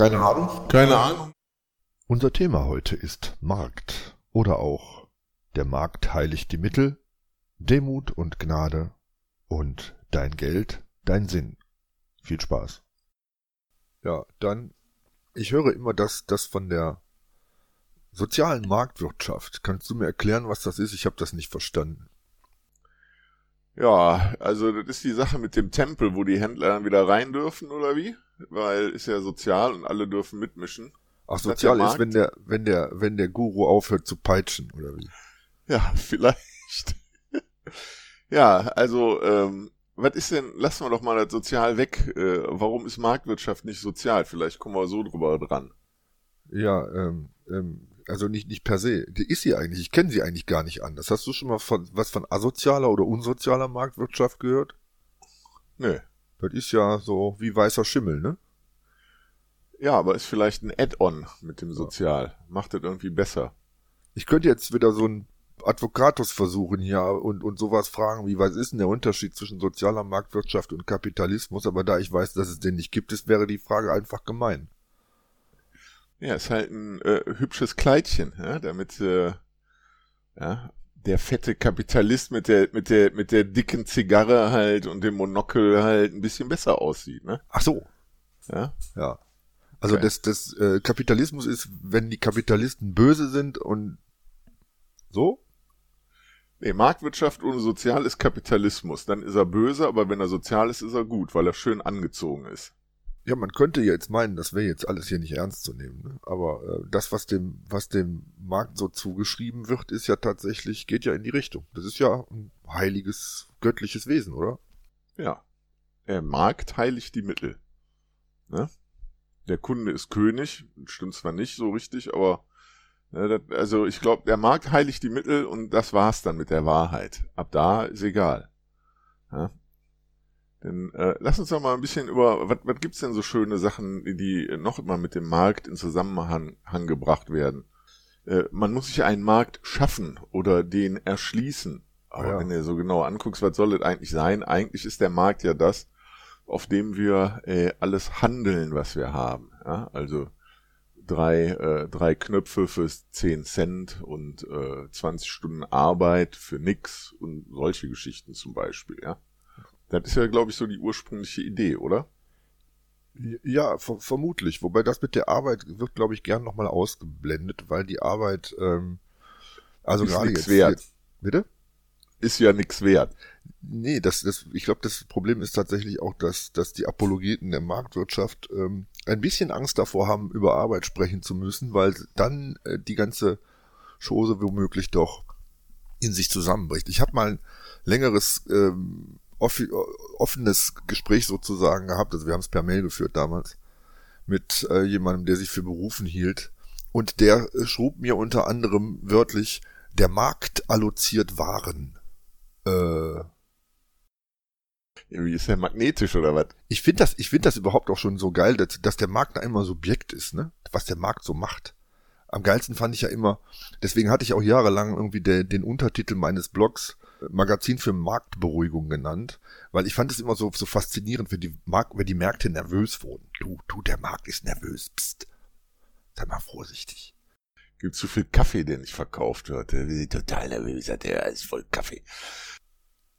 Keine Ahnung. Keine Ahnung. Unser Thema heute ist Markt oder auch der Markt heiligt die Mittel, Demut und Gnade und dein Geld, dein Sinn. Viel Spaß. Ja, dann, ich höre immer das, das von der sozialen Marktwirtschaft. Kannst du mir erklären, was das ist? Ich habe das nicht verstanden. Ja, also das ist die Sache mit dem Tempel, wo die Händler dann wieder rein dürfen, oder wie? Weil ist ja sozial und alle dürfen mitmischen. Ach, sozial ist, wenn der, wenn der, wenn der Guru aufhört zu peitschen, oder wie? Ja, vielleicht. ja, also, ähm, was ist denn, lassen wir doch mal das sozial weg. Äh, warum ist Marktwirtschaft nicht sozial? Vielleicht kommen wir so drüber dran. Ja, ähm, ähm, also nicht, nicht per se. Die ist sie eigentlich. Ich kenne sie eigentlich gar nicht anders. Hast du schon mal von, was von asozialer oder unsozialer Marktwirtschaft gehört? Nö. Das ist ja so wie weißer Schimmel, ne? Ja, aber ist vielleicht ein Add-on mit dem Sozial. Macht das irgendwie besser. Ich könnte jetzt wieder so ein Advokatus versuchen hier und, und sowas fragen, wie was ist denn der Unterschied zwischen sozialer Marktwirtschaft und Kapitalismus? Aber da ich weiß, dass es den nicht gibt, ist, wäre die Frage einfach gemein. Ja, ist halt ein äh, hübsches Kleidchen, ja, damit äh, ja, der fette Kapitalist mit der mit der mit der dicken Zigarre halt und dem Monokel halt ein bisschen besser aussieht, ne? Ach so. Ja. Ja. Also okay. das das äh, Kapitalismus ist, wenn die Kapitalisten böse sind und so? Nee, Marktwirtschaft ohne Sozial ist Kapitalismus. Dann ist er böse, aber wenn er sozial ist, ist er gut, weil er schön angezogen ist. Ja, man könnte jetzt meinen, das wäre jetzt alles hier nicht ernst zu nehmen. Ne? Aber äh, das, was dem, was dem Markt so zugeschrieben wird, ist ja tatsächlich, geht ja in die Richtung. Das ist ja ein heiliges, göttliches Wesen, oder? Ja. Der Markt heiligt die Mittel. Ne? Der Kunde ist König, stimmt zwar nicht so richtig, aber ne, das, also ich glaube, der Markt heiligt die Mittel und das war's dann mit der Wahrheit. Ab da ist egal. Ja? Denn äh, lass uns doch mal ein bisschen über, was, was gibt's denn so schöne Sachen, die noch immer mit dem Markt in Zusammenhang gebracht werden? Äh, man muss sich einen Markt schaffen oder den erschließen. Aber ja. wenn du so genau anguckst, was soll das eigentlich sein? Eigentlich ist der Markt ja das, auf dem wir äh, alles handeln, was wir haben. Ja? Also drei, äh, drei Knöpfe für 10 Cent und äh, 20 Stunden Arbeit für nix und solche Geschichten zum Beispiel, ja. Das ist ja, glaube ich, so die ursprüngliche Idee, oder? Ja, ver vermutlich. Wobei das mit der Arbeit wird, glaube ich, gern nochmal ausgeblendet, weil die Arbeit, ähm, also ist gerade jetzt, wert. jetzt. Bitte? Ist ja nichts wert. Nee, das, das, ich glaube, das Problem ist tatsächlich auch, dass, dass die Apologeten der Marktwirtschaft ähm, ein bisschen Angst davor haben, über Arbeit sprechen zu müssen, weil dann äh, die ganze Chose womöglich doch in sich zusammenbricht. Ich habe mal ein längeres ähm, offenes Gespräch sozusagen gehabt. Also wir haben es per Mail geführt damals mit äh, jemandem, der sich für berufen hielt. Und der äh, schrub mir unter anderem wörtlich, der Markt alloziert Waren. Äh, wie ist der magnetisch oder was? Ich finde das, ich finde das überhaupt auch schon so geil, dass, dass der Markt einmal Subjekt ist, ne? Was der Markt so macht. Am geilsten fand ich ja immer, deswegen hatte ich auch jahrelang irgendwie de, den Untertitel meines Blogs Magazin für Marktberuhigung genannt, weil ich fand es immer so, so faszinierend, wenn die, Mark wenn die Märkte nervös wurden. Du, du, der Markt ist nervös. Psst. Sei mal vorsichtig. Gibt zu viel Kaffee, der nicht verkauft wird. Total nervös, der ist voll Kaffee.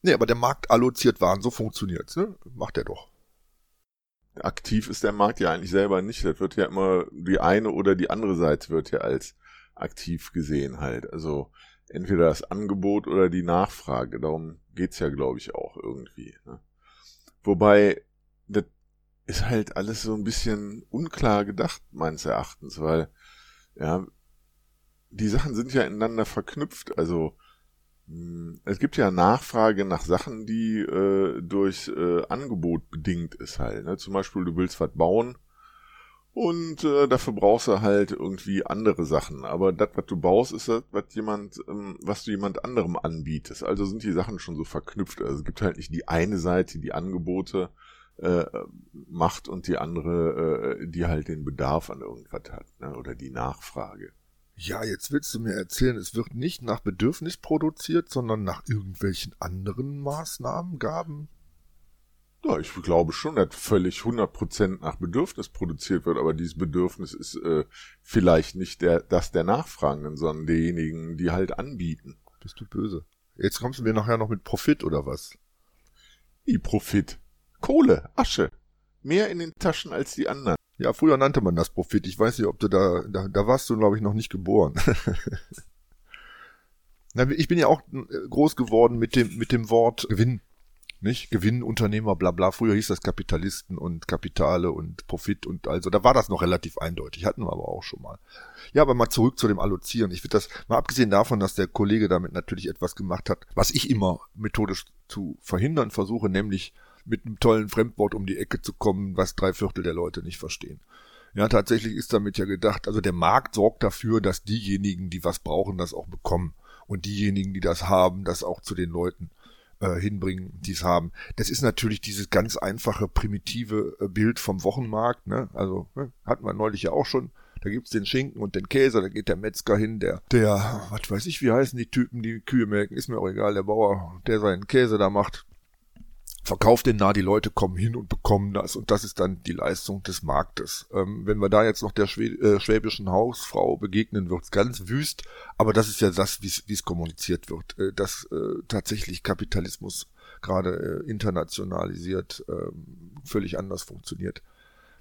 Nee, aber der Markt alloziert Waren, so funktioniert's, ne? Macht er doch. Aktiv ist der Markt ja eigentlich selber nicht. Das wird ja immer, die eine oder die andere Seite wird ja als aktiv gesehen halt. Also, entweder das Angebot oder die Nachfrage. Darum geht's ja, glaube ich, auch irgendwie. Ne? Wobei, das ist halt alles so ein bisschen unklar gedacht, meines Erachtens, weil, ja, die Sachen sind ja ineinander verknüpft. Also, hm, es gibt ja Nachfrage nach Sachen, die äh, durch äh, Angebot bedingt ist halt. Ne? Zum Beispiel, du willst was bauen, und äh, dafür brauchst du halt irgendwie andere Sachen. Aber das, was du baust, ist das, was jemand, ähm, was du jemand anderem anbietest. Also sind die Sachen schon so verknüpft. Also es gibt halt nicht die eine Seite, die Angebote äh, macht und die andere, äh, die halt den Bedarf an irgendwas hat, ne? Oder die Nachfrage. Ja, jetzt willst du mir erzählen, es wird nicht nach Bedürfnis produziert, sondern nach irgendwelchen anderen Maßnahmen, Gaben? Ja, ich glaube schon, dass völlig 100% nach Bedürfnis produziert wird, aber dieses Bedürfnis ist äh, vielleicht nicht der, das der Nachfragenden, sondern derjenigen, die halt anbieten. Bist du böse? Jetzt kommst du mir nachher noch mit Profit oder was? Wie Profit? Kohle, Asche. Mehr in den Taschen als die anderen. Ja, früher nannte man das Profit. Ich weiß nicht, ob du da, da, da warst du, glaube ich, noch nicht geboren. ich bin ja auch äh, groß geworden mit dem, mit dem Wort Gewinn nicht? Gewinnunternehmer, bla bla. Früher hieß das Kapitalisten und Kapitale und Profit und also, da war das noch relativ eindeutig, hatten wir aber auch schon mal. Ja, aber mal zurück zu dem Allozieren. Ich finde das, mal abgesehen davon, dass der Kollege damit natürlich etwas gemacht hat, was ich immer methodisch zu verhindern versuche, nämlich mit einem tollen Fremdwort um die Ecke zu kommen, was drei Viertel der Leute nicht verstehen. Ja, tatsächlich ist damit ja gedacht, also der Markt sorgt dafür, dass diejenigen, die was brauchen, das auch bekommen. Und diejenigen, die das haben, das auch zu den Leuten äh, hinbringen, die es haben. Das ist natürlich dieses ganz einfache, primitive äh, Bild vom Wochenmarkt. Ne? Also ne? hatten wir neulich ja auch schon. Da gibt's den Schinken und den Käse, da geht der Metzger hin, der, der, was weiß ich, wie heißen die Typen, die Kühe melken, ist mir auch egal, der Bauer, der seinen Käse da macht, verkauft den nah, die Leute kommen hin und bekommen das und das ist dann die Leistung des Marktes. Ähm, wenn wir da jetzt noch der Schwä äh, schwäbischen Hausfrau begegnen, wird's ganz wüst, aber das ist ja das, wie es kommuniziert wird, äh, dass äh, tatsächlich Kapitalismus gerade äh, internationalisiert äh, völlig anders funktioniert.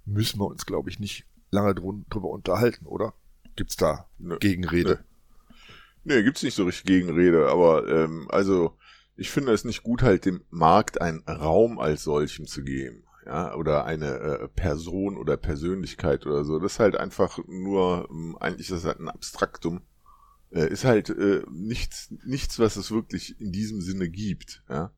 Müssen wir uns, glaube ich, nicht lange drüber unterhalten, oder? Gibt's da ne, Gegenrede? Nee. nee, gibt's nicht so richtig Gegenrede, aber ähm, also ich finde es nicht gut, halt dem Markt einen Raum als solchem zu geben. Ja, oder eine äh, Person oder Persönlichkeit oder so. Das ist halt einfach nur, ähm, eigentlich ist das halt ein Abstraktum. Äh, ist halt äh, nichts, nichts, was es wirklich in diesem Sinne gibt. Ja,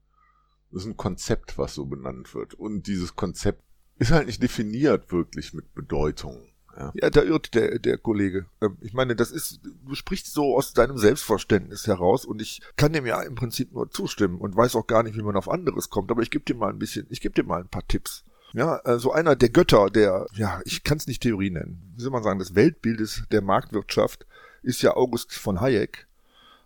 das ist ein Konzept, was so benannt wird. Und dieses Konzept ist halt nicht definiert wirklich mit Bedeutung. Ja. da irrt der, der Kollege. Ähm, ich meine, das ist, du sprichst so aus deinem Selbstverständnis heraus und ich kann dem ja im Prinzip nur zustimmen und weiß auch gar nicht, wie man auf anderes kommt, aber ich gebe dir mal ein bisschen, ich gebe dir mal ein paar Tipps. Ja, äh, so einer der Götter, der, ja, ich kann es nicht Theorie nennen, wie soll man sagen, des Weltbildes der Marktwirtschaft ist ja August von Hayek.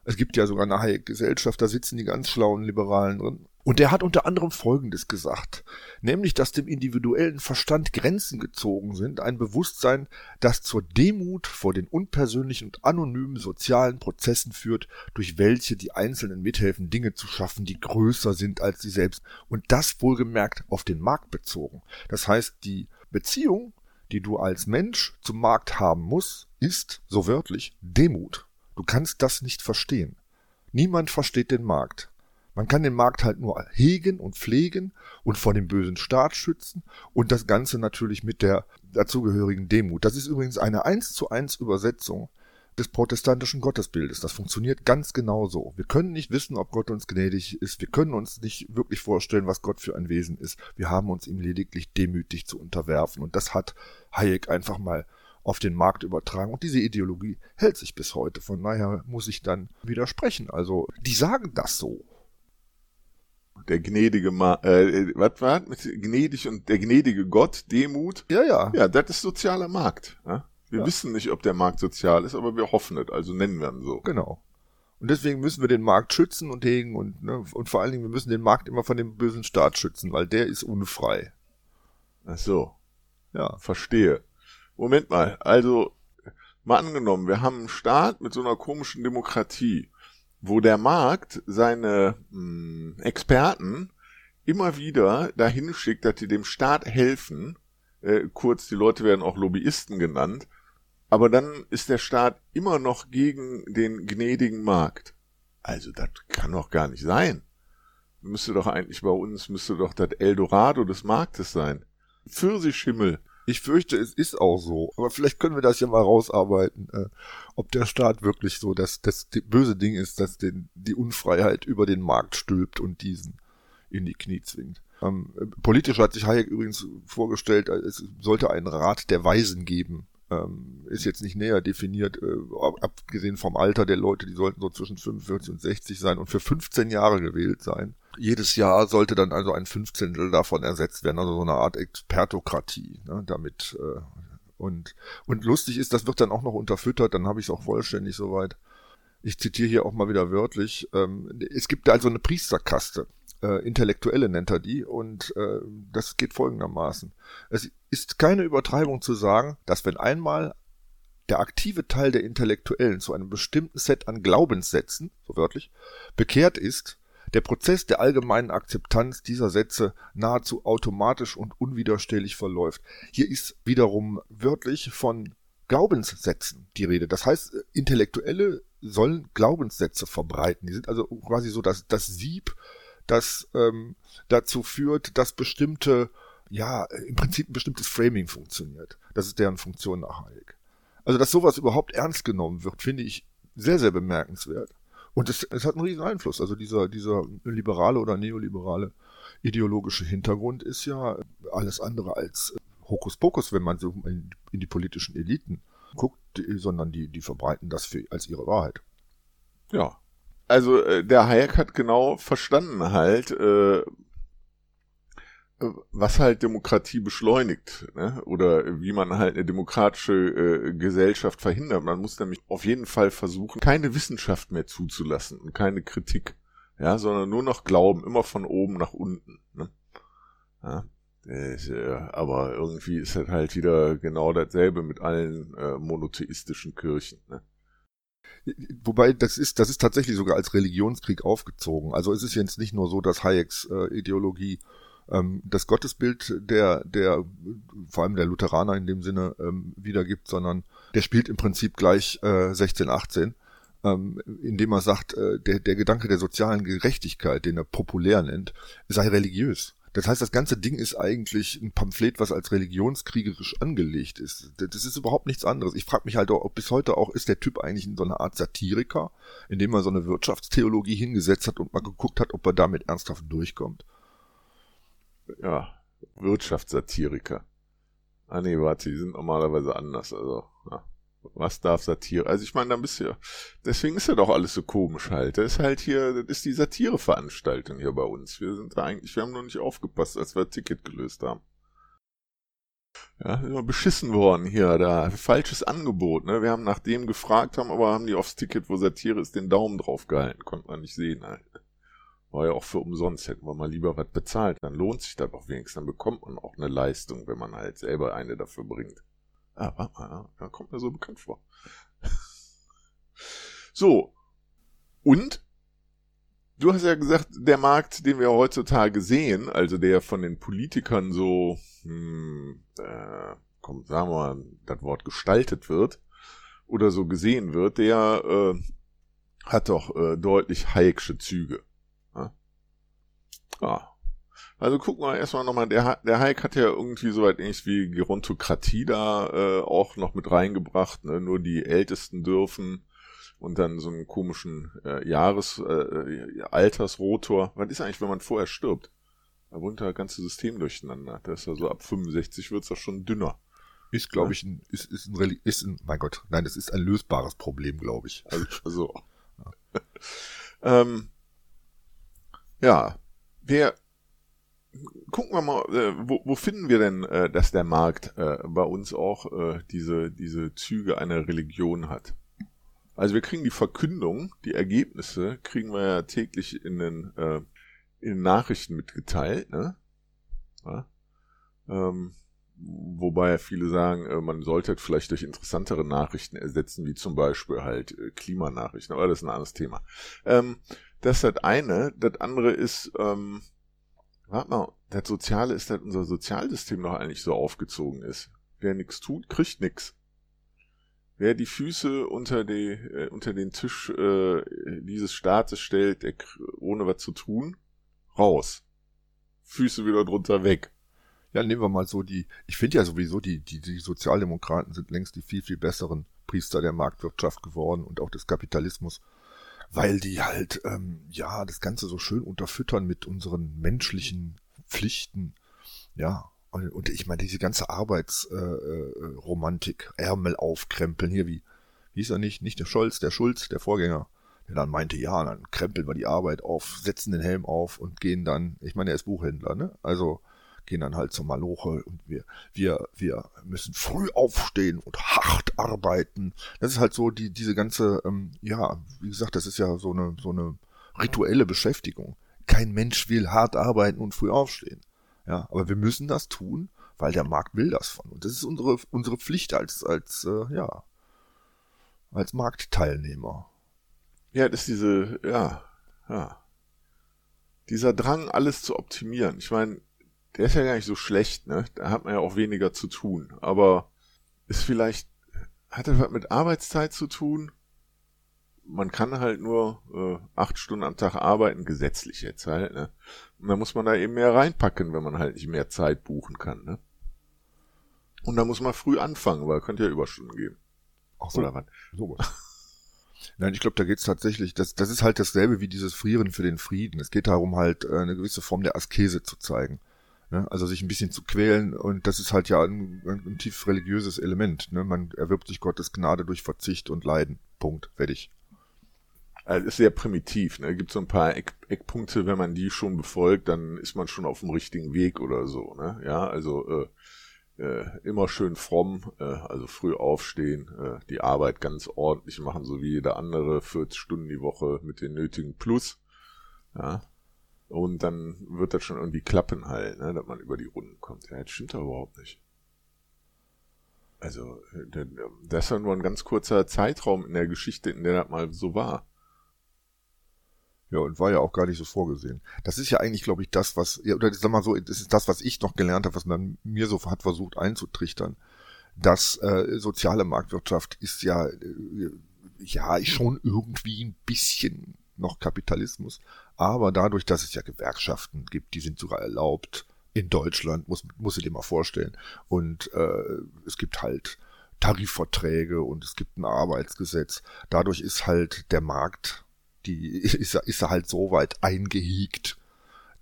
Es gibt ja sogar eine Hayek-Gesellschaft, da sitzen die ganz schlauen Liberalen drin. Und der hat unter anderem Folgendes gesagt, nämlich, dass dem individuellen Verstand Grenzen gezogen sind, ein Bewusstsein, das zur Demut vor den unpersönlichen und anonymen sozialen Prozessen führt, durch welche die Einzelnen mithelfen, Dinge zu schaffen, die größer sind als sie selbst. Und das wohlgemerkt auf den Markt bezogen. Das heißt, die Beziehung, die du als Mensch zum Markt haben musst, ist, so wörtlich, Demut. Du kannst das nicht verstehen. Niemand versteht den Markt. Man kann den Markt halt nur hegen und pflegen und vor dem bösen Staat schützen und das Ganze natürlich mit der dazugehörigen Demut. Das ist übrigens eine eins zu eins Übersetzung des protestantischen Gottesbildes. Das funktioniert ganz genau so. Wir können nicht wissen, ob Gott uns gnädig ist. Wir können uns nicht wirklich vorstellen, was Gott für ein Wesen ist. Wir haben uns ihm lediglich demütig zu unterwerfen. Und das hat Hayek einfach mal auf den Markt übertragen. Und diese Ideologie hält sich bis heute. Von daher muss ich dann widersprechen. Also, die sagen das so der gnädige Ma äh, was war mit gnädig und der gnädige Gott, Demut. Ja, ja. Ja, das ist sozialer Markt. Ja? Wir ja. wissen nicht, ob der Markt sozial ist, aber wir hoffen es, also nennen wir ihn so. Genau. Und deswegen müssen wir den Markt schützen und hegen und, ne, und vor allen Dingen, wir müssen den Markt immer von dem bösen Staat schützen, weil der ist unfrei. Ach so. Ja. Verstehe. Moment mal, also, mal angenommen, wir haben einen Staat mit so einer komischen Demokratie wo der Markt seine mh, hm, Experten immer wieder dahin schickt, dass die dem Staat helfen. Äh, kurz, die Leute werden auch Lobbyisten genannt. Aber dann ist der Staat immer noch gegen den gnädigen Markt. Also das kann doch gar nicht sein. Müsste doch eigentlich bei uns, müsste doch das Eldorado des Marktes sein. Pfirsichhimmel. Ich fürchte, es ist auch so. Aber vielleicht können wir das ja mal rausarbeiten, äh, ob der Staat wirklich so das, das böse Ding ist, dass den, die Unfreiheit über den Markt stülpt und diesen in die Knie zwingt. Ähm, politisch hat sich Hayek übrigens vorgestellt, äh, es sollte einen Rat der Weisen geben. Ähm, ist jetzt nicht näher definiert, äh, abgesehen vom Alter der Leute, die sollten so zwischen 45 und 60 sein und für 15 Jahre gewählt sein jedes Jahr sollte dann also ein Fünfzehntel davon ersetzt werden, also so eine Art Expertokratie, ne, damit äh, und und lustig ist, das wird dann auch noch unterfüttert, dann habe ich es auch vollständig soweit. Ich zitiere hier auch mal wieder wörtlich. Ähm, es gibt also eine Priesterkaste äh, Intellektuelle nennt er die und äh, das geht folgendermaßen. Es ist keine Übertreibung zu sagen, dass wenn einmal der aktive Teil der Intellektuellen zu einem bestimmten Set an Glaubenssätzen, so wörtlich, bekehrt ist, der Prozess der allgemeinen Akzeptanz dieser Sätze nahezu automatisch und unwiderstehlich verläuft. Hier ist wiederum wörtlich von Glaubenssätzen die Rede. Das heißt, Intellektuelle sollen Glaubenssätze verbreiten. Die sind also quasi so das, das Sieb, das ähm, dazu führt, dass bestimmte, ja, im Prinzip ein bestimmtes Framing funktioniert. Das ist deren Funktion nach Hayek. Also, dass sowas überhaupt ernst genommen wird, finde ich sehr, sehr bemerkenswert. Und es, es hat einen riesen Einfluss. Also dieser, dieser liberale oder neoliberale ideologische Hintergrund ist ja alles andere als Hokuspokus, wenn man so in, in die politischen Eliten guckt, sondern die, die verbreiten das für, als ihre Wahrheit. Ja. Also äh, der Hayek hat genau verstanden halt, äh, was halt Demokratie beschleunigt, ne? oder wie man halt eine demokratische äh, Gesellschaft verhindert. Man muss nämlich auf jeden Fall versuchen, keine Wissenschaft mehr zuzulassen und keine Kritik, ja, sondern nur noch Glauben, immer von oben nach unten. Ne? Ja. Ist, äh, aber irgendwie ist das halt wieder genau dasselbe mit allen äh, monotheistischen Kirchen. Ne? Wobei das ist, das ist tatsächlich sogar als Religionskrieg aufgezogen. Also es ist jetzt nicht nur so, dass Hayeks äh, Ideologie das Gottesbild der, der, vor allem der Lutheraner in dem Sinne ähm, wiedergibt, sondern der spielt im Prinzip gleich äh, 16, 18, ähm, indem er sagt, äh, der, der Gedanke der sozialen Gerechtigkeit, den er populär nennt, sei religiös. Das heißt, das ganze Ding ist eigentlich ein Pamphlet, was als religionskriegerisch angelegt ist. Das ist überhaupt nichts anderes. Ich frage mich halt auch, ob bis heute auch ist der Typ eigentlich in so einer Art Satiriker, indem er so eine Wirtschaftstheologie hingesetzt hat und mal geguckt hat, ob er damit ernsthaft durchkommt ja, Wirtschaftssatiriker. Ah nee, warte, die sind normalerweise anders, also, ja. Was darf Satire? Also ich meine, dann bist du ja, deswegen ist ja doch alles so komisch halt. Das ist halt hier, das ist die Satireveranstaltung hier bei uns. Wir sind da eigentlich, wir haben noch nicht aufgepasst, als wir das Ticket gelöst haben. Ja, sind wir beschissen worden hier, da, falsches Angebot, ne? Wir haben nach dem gefragt, haben aber haben die aufs Ticket, wo Satire ist, den Daumen drauf gehalten, konnte man nicht sehen halt. War ja auch für umsonst, hätten wir mal lieber was bezahlt, dann lohnt sich das auch wenigstens, dann bekommt man auch eine Leistung, wenn man halt selber eine dafür bringt. Ah, warte mal, da kommt mir so bekannt vor. so. Und? Du hast ja gesagt, der Markt, den wir heutzutage sehen, also der von den Politikern so, hm, äh, komm, sagen wir mal, das Wort gestaltet wird oder so gesehen wird, der äh, hat doch äh, deutlich Hayek'sche Züge. Ja. Also gucken wir erstmal nochmal, der, der Hayek hat ja irgendwie soweit ähnlich wie Gerontokratie da äh, auch noch mit reingebracht, ne? nur die Ältesten dürfen und dann so einen komischen äh, Jahres, äh, Altersrotor. Was ist eigentlich, wenn man vorher stirbt? Da wohnt das ganze System durcheinander. Das ist ja so ab 65 wird's doch schon dünner. Ist, glaube ich, ein, ist, ist, ein, ist ein, mein Gott, nein, das ist ein lösbares Problem, glaube ich. Also, also. ähm, ja, wir gucken wir mal, äh, wo, wo finden wir denn, äh, dass der Markt äh, bei uns auch äh, diese, diese Züge einer Religion hat? Also wir kriegen die Verkündung, die Ergebnisse kriegen wir ja täglich in den, äh, in den Nachrichten mitgeteilt, ne? Ja? Ähm, wobei viele sagen, äh, man sollte es vielleicht durch interessantere Nachrichten ersetzen, wie zum Beispiel halt äh, Klimanachrichten, aber das ist ein anderes Thema. Ähm, das ist das eine. Das andere ist, ähm, warte mal, das Soziale ist, dass unser Sozialsystem noch eigentlich so aufgezogen ist. Wer nichts tut, kriegt nichts. Wer die Füße unter, die, äh, unter den Tisch äh, dieses Staates stellt, der, ohne was zu tun, raus. Füße wieder drunter weg. Ja, nehmen wir mal so die, ich finde ja sowieso, die, die, die Sozialdemokraten sind längst die viel, viel besseren Priester der Marktwirtschaft geworden und auch des Kapitalismus weil die halt, ähm, ja, das Ganze so schön unterfüttern mit unseren menschlichen Pflichten. Ja, und, und ich meine, diese ganze Arbeitsromantik, äh, äh, Ärmel aufkrempeln, hier wie, wie ist er nicht, nicht der Scholz, der Schulz, der Vorgänger, der dann meinte, ja, dann krempeln wir die Arbeit auf, setzen den Helm auf und gehen dann, ich meine, er ist Buchhändler, ne? Also gehen dann halt zur Maloche und wir, wir, wir müssen früh aufstehen und hart arbeiten. Das ist halt so die, diese ganze, ähm, ja, wie gesagt, das ist ja so eine, so eine rituelle Beschäftigung. kein Mensch will hart arbeiten und früh aufstehen. Ja, aber wir müssen das tun, weil der Markt will das von. Und das ist unsere, unsere Pflicht als, als, äh, ja, als Marktteilnehmer. Ja, das ist diese, ja, ja. Dieser Drang, alles zu optimieren. Ich meine, der ist ja gar nicht so schlecht, ne? Da hat man ja auch weniger zu tun. Aber ist vielleicht, hat das was mit Arbeitszeit zu tun? Man kann halt nur äh, acht Stunden am Tag arbeiten, gesetzlich jetzt halt, ne? Und dann muss man da eben mehr reinpacken, wenn man halt nicht mehr Zeit buchen kann, ne? Und da muss man früh anfangen, weil könnte ja Überstunden geben. Ach so. Oder was? Sowas. Nein, ich glaube, da geht's tatsächlich, das, das ist halt dasselbe wie dieses Frieren für den Frieden. Es geht darum, halt äh, eine gewisse Form der Askese zu zeigen. Ne? Also sich ein bisschen zu quälen und das ist halt ja ein, ein, tief religiöses Element. Ne? Man erwirbt sich Gottes Gnade durch Verzicht und Leiden. Punkt. Fertig. Also ist sehr primitiv. Ne? Gibt so ein paar Eck, Eckpunkte, wenn man die schon befolgt, dann ist man schon auf dem richtigen Weg oder so. Ne? Ja, also äh, äh, immer schön fromm, äh, also früh aufstehen, äh, die Arbeit ganz ordentlich machen, so wie jeder andere, 40 Stunden die Woche mit den nötigen Plus. Ja. Und dann wird das schon irgendwie klappen halt, ne, dass man über die Runden kommt. Ja, das stimmt doch überhaupt nicht. Also, äh, das ist ja nur ein ganz kurzer Zeitraum in der Geschichte, in der das mal so war. Ja, und war ja auch gar nicht so vorgesehen. Das ist ja eigentlich, glaube ich, das, was, ja, oder sag mal so, das ist das, was ich noch gelernt habe, was man mir so hat versucht einzutrichtern. dass äh, soziale Marktwirtschaft ist ja, äh, ja, schon irgendwie ein bisschen noch Kapitalismus, aber dadurch, dass es ja Gewerkschaften gibt, die sind sogar erlaubt, in Deutschland, muss, muss ich dir mal vorstellen, und äh, es gibt halt Tarifverträge und es gibt ein Arbeitsgesetz. Dadurch ist halt der Markt die ist, ist halt so weit eingehiegt,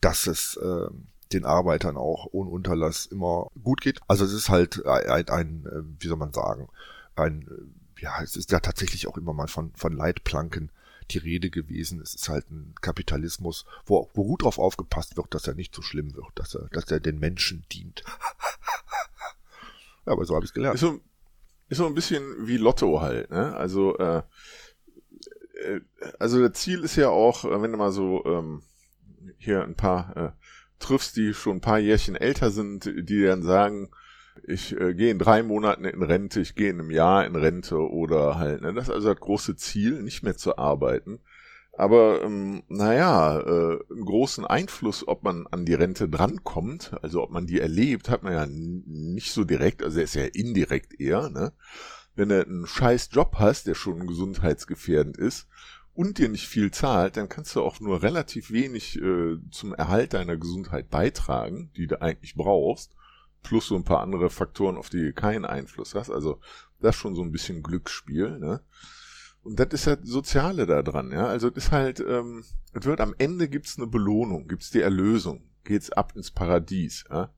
dass es äh, den Arbeitern auch ohne Unterlass immer gut geht. Also es ist halt ein, ein äh, wie soll man sagen, ein, äh, ja, es ist ja tatsächlich auch immer mal von, von Leitplanken die Rede gewesen. Es ist halt ein Kapitalismus, wo, wo gut drauf aufgepasst wird, dass er nicht so schlimm wird, dass er, dass er den Menschen dient. ja, aber so habe ich es gelernt. Ist so, ist so ein bisschen wie Lotto halt, ne? Also äh, äh, also das Ziel ist ja auch, äh, wenn du mal so ähm, hier ein paar äh, triffst, die schon ein paar Jährchen älter sind, die dann sagen, ich äh, gehe in drei Monaten in Rente, ich gehe in einem Jahr in Rente oder halt, ne, das ist also das große Ziel, nicht mehr zu arbeiten. Aber ähm, naja, äh, einen großen Einfluss, ob man an die Rente drankommt, also ob man die erlebt, hat man ja nicht so direkt, also er ist ja indirekt eher, ne? wenn du einen scheiß Job hast, der schon gesundheitsgefährdend ist und dir nicht viel zahlt, dann kannst du auch nur relativ wenig äh, zum Erhalt deiner Gesundheit beitragen, die du eigentlich brauchst, plus so ein paar andere Faktoren, auf die du keinen Einfluss hast. Also das ist schon so ein bisschen Glücksspiel, ne? Und das ist ja das Soziale da dran, ja. Also das ist halt, ähm, es wird am Ende gibt's eine Belohnung, gibt's die Erlösung, geht's ab ins Paradies, ja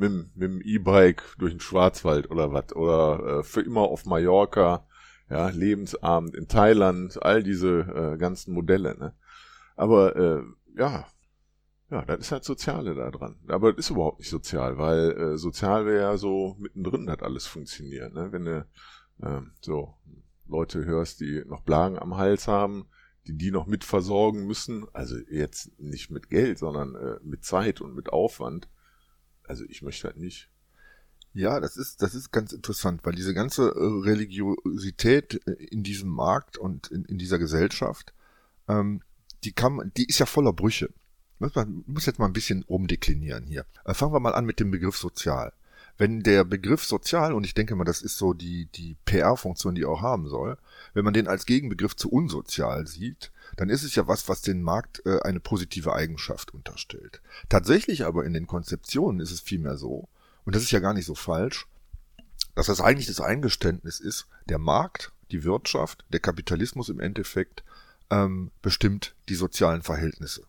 mit, mit dem E-Bike durch den Schwarzwald oder was oder äh, für immer auf Mallorca, ja, Lebensabend in Thailand, all diese äh, ganzen Modelle, ne? Aber äh, ja, ja, das ist halt Soziale da dran. Aber das ist überhaupt nicht sozial, weil äh, sozial wäre ja so mittendrin hat alles funktioniert, ne? Wenn du äh, so Leute hörst, die noch Blagen am Hals haben, die die noch mit versorgen müssen, also jetzt nicht mit Geld, sondern äh, mit Zeit und mit Aufwand, also ich möchte halt nicht. Ja, das ist, das ist ganz interessant, weil diese ganze äh, Religiosität äh, in diesem Markt und in, in dieser Gesellschaft, ähm, die kann, die ist ja voller Brüche. Man muss jetzt mal ein bisschen umdeklinieren hier. Äh, fangen wir mal an mit dem Begriff sozial. Wenn der Begriff sozial, und ich denke mal, das ist so die, die PR-Funktion, die er auch haben soll, wenn man den als Gegenbegriff zu unsozial sieht, dann ist es ja was, was den Markt äh, eine positive Eigenschaft unterstellt. Tatsächlich aber in den Konzeptionen ist es vielmehr so, und das ist ja gar nicht so falsch, dass das eigentlich das Eingeständnis ist, der Markt, die Wirtschaft, der Kapitalismus im Endeffekt ähm, bestimmt die sozialen Verhältnisse.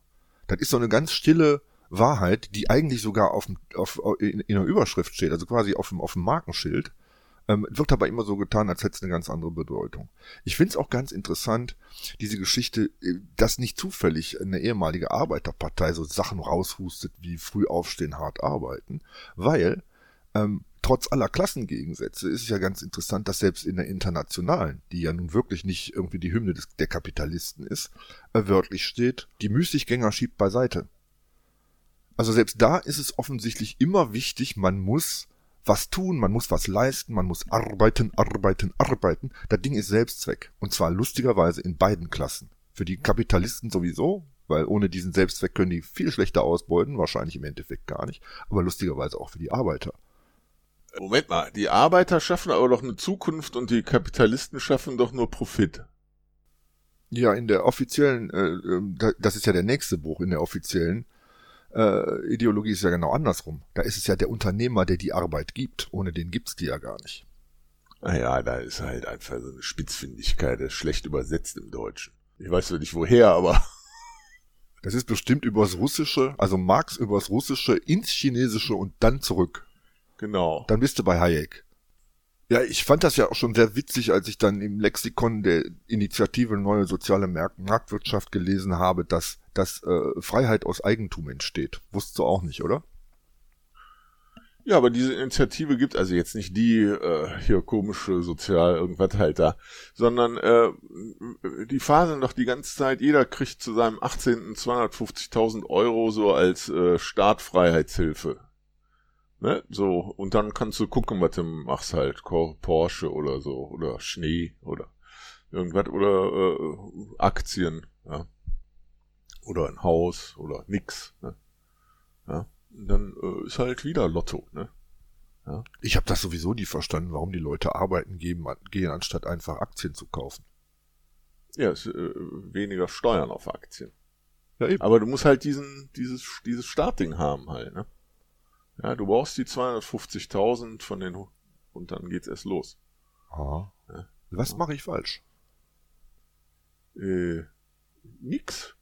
Das ist so eine ganz stille Wahrheit, die eigentlich sogar auf, auf, in, in einer Überschrift steht, also quasi auf dem, auf dem Markenschild. Ähm, wird aber immer so getan, als hätte es eine ganz andere Bedeutung. Ich finde es auch ganz interessant, diese Geschichte, äh, dass nicht zufällig eine ehemalige Arbeiterpartei so Sachen raushustet wie früh aufstehen, hart arbeiten, weil Ähm, trotz aller Klassengegensätze ist es ja ganz interessant, dass selbst in der internationalen, die ja nun wirklich nicht irgendwie die Hymne des, der Kapitalisten ist, äh, wörtlich steht, die Müßiggänger schiebt beiseite. Also selbst da ist es offensichtlich immer wichtig, man muss was tun, man muss was leisten, man muss arbeiten, arbeiten, arbeiten. Das Ding ist Selbstzweck. Und zwar lustigerweise in beiden Klassen. Für die Kapitalisten sowieso, weil ohne diesen Selbstzweck können die viel schlechter ausbeuten, wahrscheinlich im Endeffekt gar nicht, aber lustigerweise auch für die Arbeiter. Moment mal, die Arbeiter schaffen aber doch eine Zukunft und die Kapitalisten schaffen doch nur Profit. Ja, in der offiziellen, äh, ähm, das ist ja der nächste Buch in der offiziellen äh, Ideologie ist ja genau andersrum. Da ist es ja der Unternehmer, der die Arbeit gibt. Ohne den gibt's die ja gar nicht. Naja, da ist halt einfach so eine Spitzfindigkeit, das ist schlecht übersetzt im Deutschen. Ich weiß nicht woher, aber. Das ist bestimmt übers Russische, also Marx übers Russische ins Chinesische und dann zurück. Genau. Dann bist du bei Hayek. Ja, ich fand das ja auch schon sehr witzig, als ich dann im Lexikon der Initiative Neue Soziale Marktwirtschaft gelesen habe, dass, dass äh, Freiheit aus Eigentum entsteht. Wusstest du auch nicht, oder? Ja, aber diese Initiative gibt also jetzt nicht die äh, hier komische Sozial irgendwas halt da, sondern äh, die faseln doch die ganze Zeit, jeder kriegt zu seinem 18. 250.000 Euro so als äh, Startfreiheitshilfe. Ne? So, und dann kannst du gucken, was du machst halt. Porsche oder so, oder Schnee oder irgendwas, oder äh, Aktien, ja. Oder ein Haus oder nix. Ne? Ja. Und dann äh, ist halt wieder Lotto, ne? Ja. Ich habe das sowieso nie verstanden, warum die Leute arbeiten geben, gehen, anstatt einfach Aktien zu kaufen. Ja, es, äh, weniger Steuern auf Aktien. Ja, eben. Aber du musst halt diesen, dieses, dieses Startding haben halt, ne? Ja, du brauchst die 250.000 von den und dann geht's erst los. Ja. Was mache ich falsch? Äh, nix.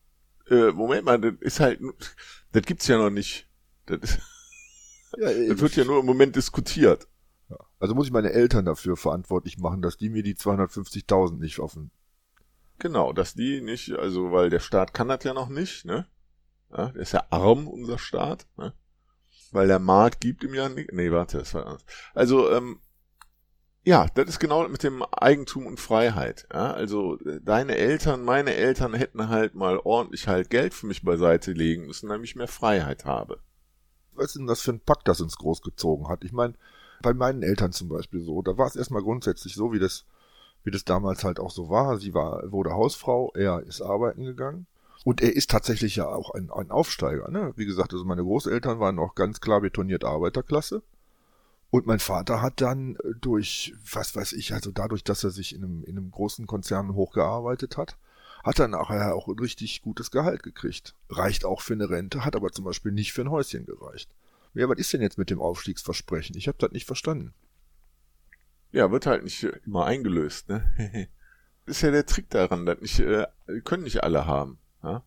Äh, Moment mal, das ist halt, das gibt's ja noch nicht. Das, ist, ja, das wird ja nur im Moment diskutiert. Also muss ich meine Eltern dafür verantwortlich machen, dass die mir die 250.000 nicht offen. Genau, dass die nicht, also weil der Staat kann das ja noch nicht, ne? Ja, der ist ja arm, unser Staat, ne? Weil der Markt gibt ihm ja nicht. Nee, warte, das war anders. Also, ähm, ja, das ist genau mit dem Eigentum und Freiheit. Ja? Also deine Eltern, meine Eltern hätten halt mal ordentlich halt Geld für mich beiseite legen müssen, damit ich mehr Freiheit habe. Was ist denn das für ein Pakt, das uns großgezogen hat? Ich meine, bei meinen Eltern zum Beispiel so, da war es erstmal grundsätzlich so, wie das, wie das damals halt auch so war. Sie war, wurde Hausfrau, er ist arbeiten gegangen. Und er ist tatsächlich ja auch ein, ein Aufsteiger. Ne? Wie gesagt, also meine Großeltern waren auch ganz klar betoniert Arbeiterklasse. Und mein Vater hat dann durch, was weiß ich, also dadurch, dass er sich in einem, in einem großen Konzern hochgearbeitet hat, hat er nachher auch ein richtig gutes Gehalt gekriegt. Reicht auch für eine Rente, hat aber zum Beispiel nicht für ein Häuschen gereicht. Ja, was ist denn jetzt mit dem Aufstiegsversprechen? Ich habe das nicht verstanden. Ja, wird halt nicht immer eingelöst, ne? ist ja der Trick daran, dass nicht, äh, können nicht alle haben. Ja?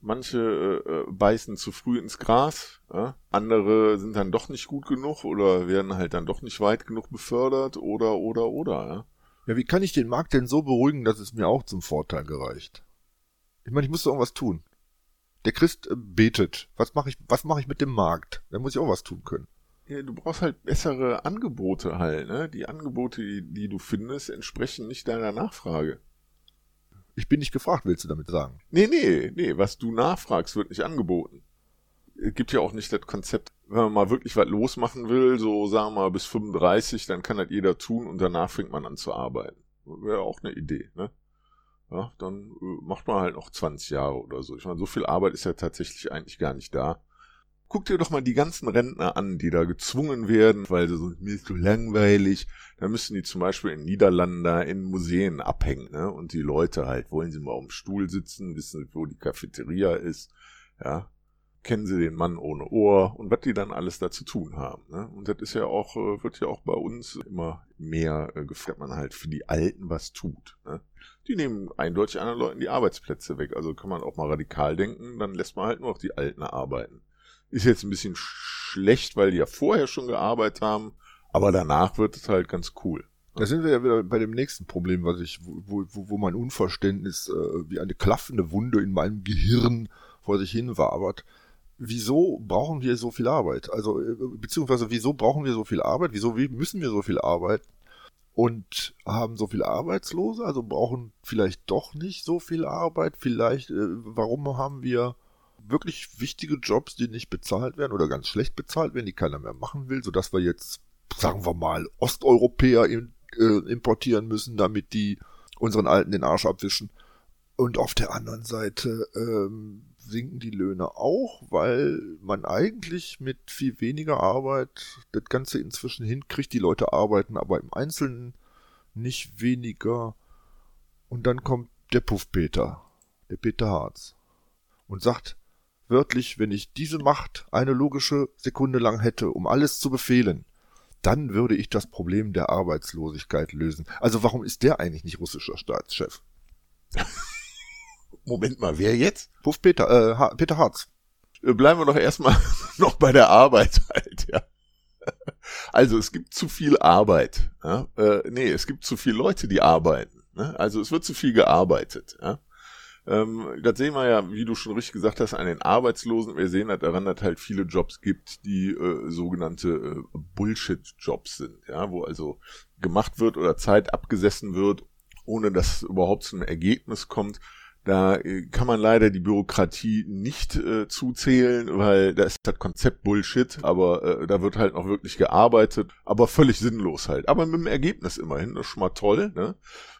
Manche äh, äh, beißen zu früh ins Gras, ja? andere sind dann doch nicht gut genug oder werden halt dann doch nicht weit genug befördert oder oder oder. Ja? ja, wie kann ich den Markt denn so beruhigen, dass es mir auch zum Vorteil gereicht? Ich meine, ich muss doch irgendwas tun. Der Christ äh, betet. Was mache ich, was mache ich mit dem Markt? Da muss ich auch was tun können. Ja, du brauchst halt bessere Angebote halt, ne? Die Angebote, die, die du findest, entsprechen nicht deiner Nachfrage. Ich bin nicht gefragt, willst du damit sagen? Nee, nee, nee, was du nachfragst, wird nicht angeboten. Es gibt ja auch nicht das Konzept, wenn man mal wirklich was losmachen will, so sagen wir mal bis 35, dann kann das jeder tun und danach fängt man an zu arbeiten. Wäre auch eine Idee, ne? Ja, dann äh, macht man halt noch 20 Jahre oder so. Ich meine, so viel Arbeit ist ja tatsächlich eigentlich gar nicht da. Guck dir doch mal die ganzen Rentner an, die da gezwungen werden, weil sie so, mir ist so langweilig. Da müssen die zum Beispiel in Niederlanden da in Museen abhängen, ne? Und die Leute halt, wollen sie mal auf dem Stuhl sitzen, wissen, wo die Cafeteria ist, ja? Kennen sie den Mann ohne Ohr und was die dann alles da zu tun haben, ne? Und das ist ja auch, äh, wird ja auch bei uns immer mehr äh, gefragt, man halt für die Alten was tut, ne? Die nehmen eindeutig anderen Leuten die Arbeitsplätze weg. Also kann man auch mal radikal denken, dann lässt man halt nur noch die Alten arbeiten. Ist jetzt ein bisschen schlecht, weil die ja vorher schon gearbeitet haben, aber danach wird es halt ganz cool. Da sind wir ja wieder bei dem nächsten Problem, was ich, wo, wo, wo mein Unverständnis äh, wie eine klaffende Wunde in meinem Gehirn vor sich hin wabert. wieso brauchen wir so viel Arbeit? Also, äh, beziehungsweise wieso brauchen wir so viel Arbeit? Wieso müssen wir so viel Arbeit? Und haben so viele Arbeitslose, also brauchen vielleicht doch nicht so viel Arbeit. Vielleicht, äh, warum haben wir wirklich wichtige Jobs, die nicht bezahlt werden oder ganz schlecht bezahlt werden, die keiner mehr machen will, sodass wir jetzt, sagen wir mal, Osteuropäer in, äh, importieren müssen, damit die unseren Alten den Arsch abwischen. Und auf der anderen Seite ähm, sinken die Löhne auch, weil man eigentlich mit viel weniger Arbeit das Ganze inzwischen hinkriegt. Die Leute arbeiten aber im Einzelnen nicht weniger. Und dann kommt der Puffpeter, der Peter Harz, und sagt wörtlich, wenn ich diese Macht eine logische Sekunde lang hätte, um alles zu befehlen, dann würde ich das Problem der Arbeitslosigkeit lösen. Also warum ist der eigentlich nicht russischer Staatschef? Moment mal, wer jetzt? Puff Peter, äh, ha Peter Harz. Äh, bleiben wir doch erstmal noch bei der Arbeit halt, ja. Also es gibt zu viel Arbeit. Ja? Äh, nee, es gibt zu viele Leute, die arbeiten. Ne? Also es wird zu viel gearbeitet. Ja? Ähm, das sehen wir ja, wie du schon richtig gesagt hast, an den Arbeitslosen. Wir sehen halt daran, dass halt viele Jobs gibt, die äh, sogenannte äh, Bullshit-Jobs sind, ja, wo also gemacht wird oder Zeit abgesessen wird, ohne dass überhaupt zu einem Ergebnis kommt. Da äh, kann man leider die Bürokratie nicht äh, zuzählen, weil da ist das Konzept Bullshit, aber äh, da wird halt noch wirklich gearbeitet, aber völlig sinnlos halt. Aber mit dem Ergebnis immerhin, das ist schon mal toll. Ne?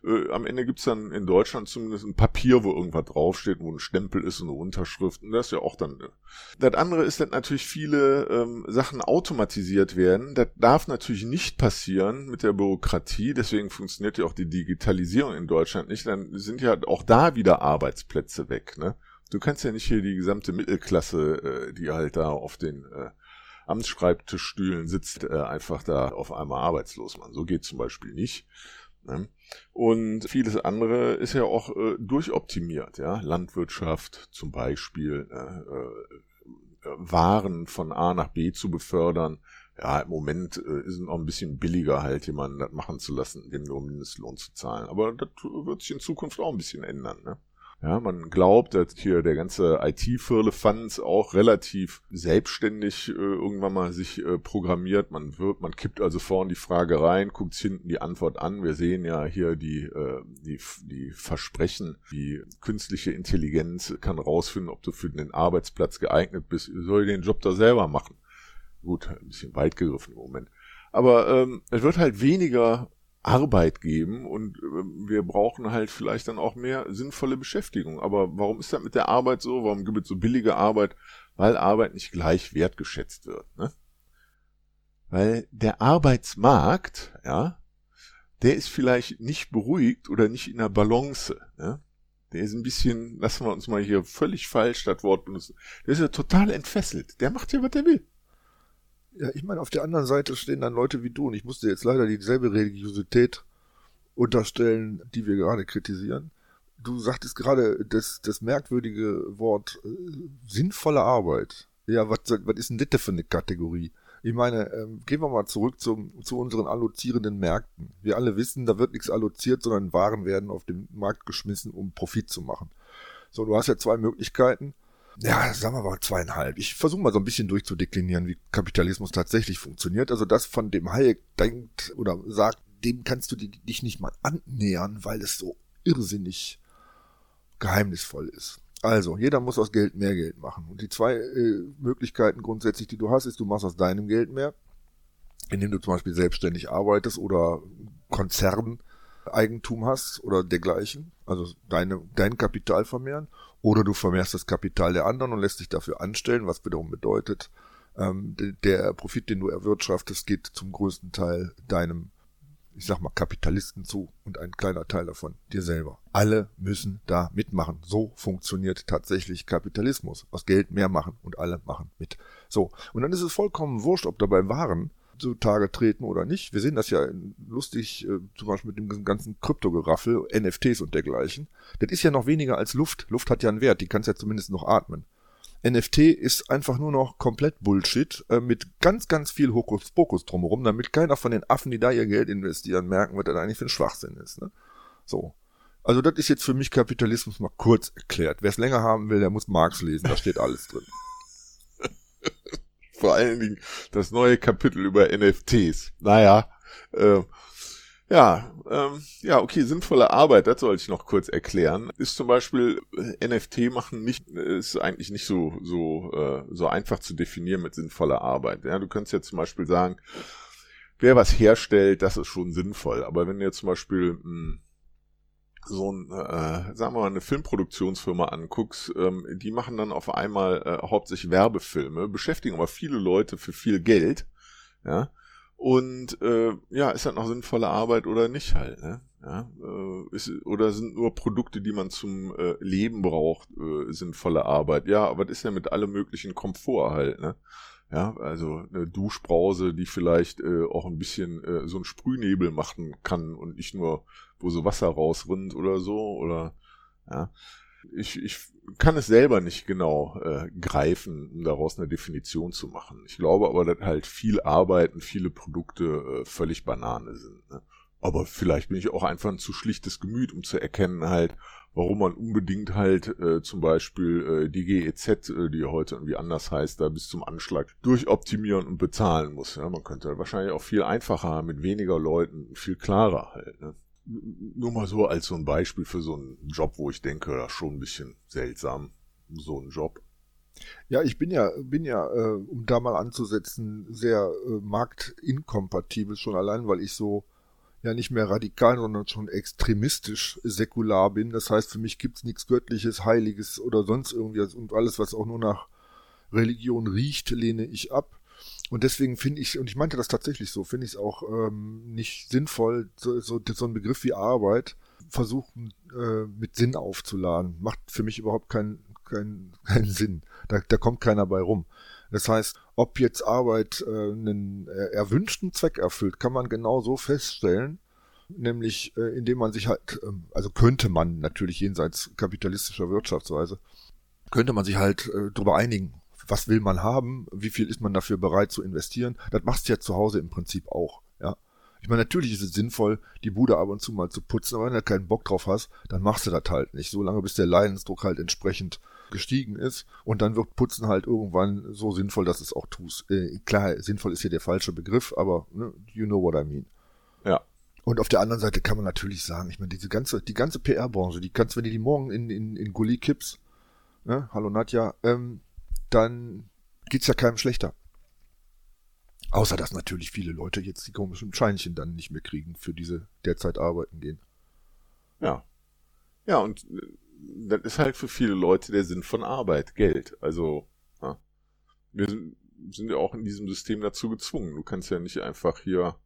Äh, am Ende gibt's dann in Deutschland zumindest ein Papier, wo irgendwas draufsteht, wo ein Stempel ist und eine Unterschrift. Und das ist ja auch dann. Ne? Das andere ist, dass natürlich viele ähm, Sachen automatisiert werden. Das darf natürlich nicht passieren mit der Bürokratie. Deswegen funktioniert ja auch die Digitalisierung in Deutschland nicht. Dann sind ja auch da wieder Arbeitsplätze weg. Ne? Du kannst ja nicht hier die gesamte Mittelklasse, äh, die halt da auf den äh, Amtsschreibtischstühlen sitzt, äh, einfach da auf einmal arbeitslos machen. So geht zum Beispiel nicht. Ne? Und vieles andere ist ja auch äh, durchoptimiert, ja. Landwirtschaft zum Beispiel, äh, äh, Waren von A nach B zu befördern. Ja, im Moment äh, ist es noch ein bisschen billiger, halt jemanden das machen zu lassen, dem nur Mindestlohn zu zahlen. Aber das wird sich in Zukunft auch ein bisschen ändern, ne? Ja, man glaubt, dass hier der ganze IT-Firlefanz auch relativ selbstständig äh, irgendwann mal sich äh, programmiert. Man wird, man kippt also vorne die Frage rein, guckt hinten die Antwort an. Wir sehen ja hier die, äh, die, die Versprechen, die künstliche Intelligenz kann rausfinden, ob du für den Arbeitsplatz geeignet bist. Soll den Job da selber machen? Gut, ein bisschen weit gegriffen im Moment. Aber ähm, es wird halt weniger Arbeit geben und äh, wir brauchen halt vielleicht dann auch mehr sinnvolle Beschäftigung. Aber warum ist das mit der Arbeit so? Warum gibt es so billige Arbeit? Weil Arbeit nicht gleich wertgeschätzt wird. Ne? Weil der Arbeitsmarkt, ja, der ist vielleicht nicht beruhigt oder nicht in der Balance. Ne? Der ist ein bisschen, lassen wir uns mal hier völlig falsch das Wort benutzen. Der ist ja total entfesselt. Der macht ja, was er will. Ja, ich meine, auf der anderen Seite stehen dann Leute wie du und ich musste jetzt leider dieselbe Religiosität unterstellen, die wir gerade kritisieren. Du sagtest gerade das, das merkwürdige Wort äh, sinnvolle Arbeit. Ja, was, ist denn das für eine Kategorie? Ich meine, ähm, gehen wir mal zurück zum, zu unseren allozierenden Märkten. Wir alle wissen, da wird nichts alloziert, sondern Waren werden auf den Markt geschmissen, um Profit zu machen. So, du hast ja zwei Möglichkeiten ja, sagen wir mal zweieinhalb. Ich versuche mal so ein bisschen durchzudeklinieren, wie Kapitalismus tatsächlich funktioniert. Also das von dem Hayek denkt oder sagt, dem kannst du dich nicht mal annähern, weil es so irrsinnig geheimnisvoll ist. Also, jeder muss aus Geld mehr Geld machen. Und die zwei äh, Möglichkeiten grundsätzlich, die du hast, ist, du machst aus deinem Geld mehr, indem du zum Beispiel selbstständig arbeitest oder Konzerneigentum hast oder dergleichen, also deine, dein Kapital vermehren. Oder du vermehrst das Kapital der anderen und lässt dich dafür anstellen, was wiederum bedeutet, ähm, der Profit, den du erwirtschaftest, geht zum größten Teil deinem, ich sag mal, Kapitalisten zu und ein kleiner Teil davon dir selber. Alle müssen da mitmachen. So funktioniert tatsächlich Kapitalismus. Aus Geld mehr machen und alle machen mit. So. Und dann ist es vollkommen wurscht, ob dabei Waren zutage treten oder nicht. Wir sehen das ja lustig, äh, zum Beispiel mit dem ganzen Kryptogeraffel, NFTs und dergleichen. Das ist ja noch weniger als Luft. Luft hat ja einen Wert, die kannst ja zumindest noch atmen. NFT ist einfach nur noch komplett Bullshit äh, mit ganz, ganz viel Hokuspokus drumherum, damit keiner von den Affen, die da ihr Geld investieren, merken, was das eigentlich für ein Schwachsinn ist. Ne? So. Also das ist jetzt für mich Kapitalismus mal kurz erklärt. Wer es länger haben will, der muss Marx lesen, da steht alles drin. Vor allen Dingen das neue Kapitel über NFTs. Naja, äh, ja, ähm, ja, okay, sinnvolle Arbeit, das soll ich noch kurz erklären. Ist zum Beispiel äh, NFT machen nicht, ist eigentlich nicht so so äh, so einfach zu definieren mit sinnvoller Arbeit. Ja, du könntest jetzt zum Beispiel sagen, wer was herstellt, das ist schon sinnvoll. Aber wenn jetzt zum Beispiel mh, hm, so ein, äh, sagen wir mal, eine Filmproduktionsfirma anguckst, ähm, die machen dann auf einmal äh, hauptsächlich Werbefilme, beschäftigen aber viele Leute für viel Geld, ja, und äh, ja, ist das noch sinnvolle Arbeit oder nicht halt, ne? Ja, äh, ist, oder sind nur Produkte, die man zum äh, Leben braucht, äh, sinnvolle Arbeit? Ja, aber das ist ja mit allem möglichen Komfort halt, ne? Ja, also eine Duschbrause, die vielleicht äh, auch ein bisschen äh, so einen Sprühnebel machen kann und nicht nur, wo so Wasser rausrinnt oder so, oder ja ich, ich kann es selber nicht genau äh, greifen, um daraus eine Definition zu machen. Ich glaube aber, dass halt viel Arbeit und viele Produkte äh, völlig Banane sind. Ne? Aber vielleicht bin ich auch einfach ein zu schlichtes Gemüt, um zu erkennen halt, warum man unbedingt halt äh, zum Beispiel äh, die GEZ, äh, die heute irgendwie anders heißt, da bis zum Anschlag durchoptimieren und bezahlen muss. Ja? Man könnte wahrscheinlich auch viel einfacher mit weniger Leuten, viel klarer halt. Ne? nur mal so als so ein Beispiel für so einen Job, wo ich denke, das ist schon ein bisschen seltsam, so ein Job. Ja, ich bin ja, bin ja, äh, um da mal anzusetzen, sehr äh, marktinkompatibel, schon allein, weil ich so ja nicht mehr radikal, sondern schon extremistisch säkular bin. Das heißt, für mich gibt's nichts Göttliches, Heiliges oder sonst irgendwie und alles, was auch nur nach Religion riecht, lehne ich ab. Und deswegen finde ich, und ich meinte das tatsächlich so, finde ich es auch ähm, nicht sinnvoll, so, so, so ein Begriff wie Arbeit versuchen äh, mit Sinn aufzuladen. Macht für mich überhaupt keinen kein, keinen Sinn. Da, da kommt keiner bei rum. Das heißt, ob jetzt Arbeit äh, einen erwünschten Zweck erfüllt, kann man genau so feststellen, nämlich äh, indem man sich halt, äh, also könnte man natürlich jenseits kapitalistischer Wirtschaftsweise, könnte man sich halt äh, darüber einigen, was will man haben, wie viel ist man dafür bereit zu investieren. Das machst du ja zu Hause im Prinzip auch, ja. Ich meine, natürlich ist es sinnvoll, die Bude ab und zu mal zu putzen, aber wenn du keinen Bock drauf hast, dann machst du das halt nicht. So lange, bis der Leidensdruck halt entsprechend gestiegen ist und dann wird Putzen halt irgendwann so sinnvoll, dass es auch tust. Äh, klar, sinnvoll ist hier der falsche Begriff, aber ne, you know what I mean. Ja. Und auf der anderen Seite kann man natürlich sagen, ich meine, diese ganze, die ganze PR-Branche, die kannst, wenn du die morgen in, in, in Gully kippst, ne, hallo Nadja, ähm, dann geht's ja keinem schlechter. Außer dass natürlich viele Leute jetzt die komischen Scheinchen dann nicht mehr kriegen, für diese derzeit arbeiten gehen. Ja. Ja, und äh, das ist halt für viele Leute der Sinn von Arbeit, Geld. Also, ja. wir sind, ja auch in diesem System dazu gezwungen. Du kannst ja nicht einfach hier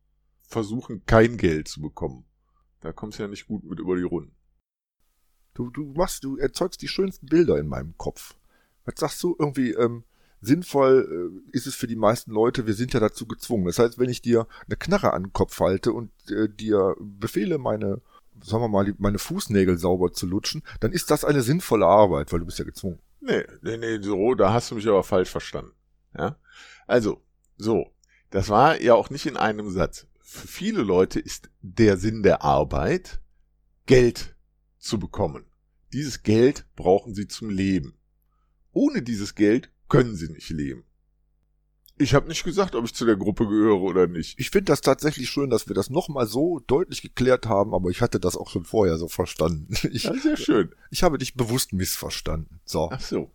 versuchen, kein Geld zu bekommen. Da kommst du ja nicht gut mit über die Runden. Du, du machst, du erzeugst die schönsten Bilder in meinem Kopf was sagst du, irgendwie ähm, sinnvoll äh, ist es für die meisten Leute, wir sind ja dazu gezwungen. Das heißt, wenn ich dir eine Knarre an den Kopf halte und äh, dir befehle, meine, sagen wir mal, meine Fußnägel sauber zu lutschen, dann ist das eine sinnvolle Arbeit, weil du bist ja gezwungen. Nee, nee, nee, so, da hast du mich aber falsch verstanden. Ja? Also, so, das war ja auch nicht in einem Satz. Für viele Leute ist der Sinn der Arbeit, Geld zu bekommen. Dieses Geld brauchen sie zum Leben. Ohne dieses Geld können sie nicht leben. Ich habe nicht gesagt, ob ich zu der Gruppe gehöre oder nicht. Ich finde das tatsächlich schön, dass wir das nochmal so deutlich geklärt haben, aber ich hatte das auch schon vorher so verstanden. Ich, ja, sehr schön. Ich habe dich bewusst missverstanden. So. Ach so.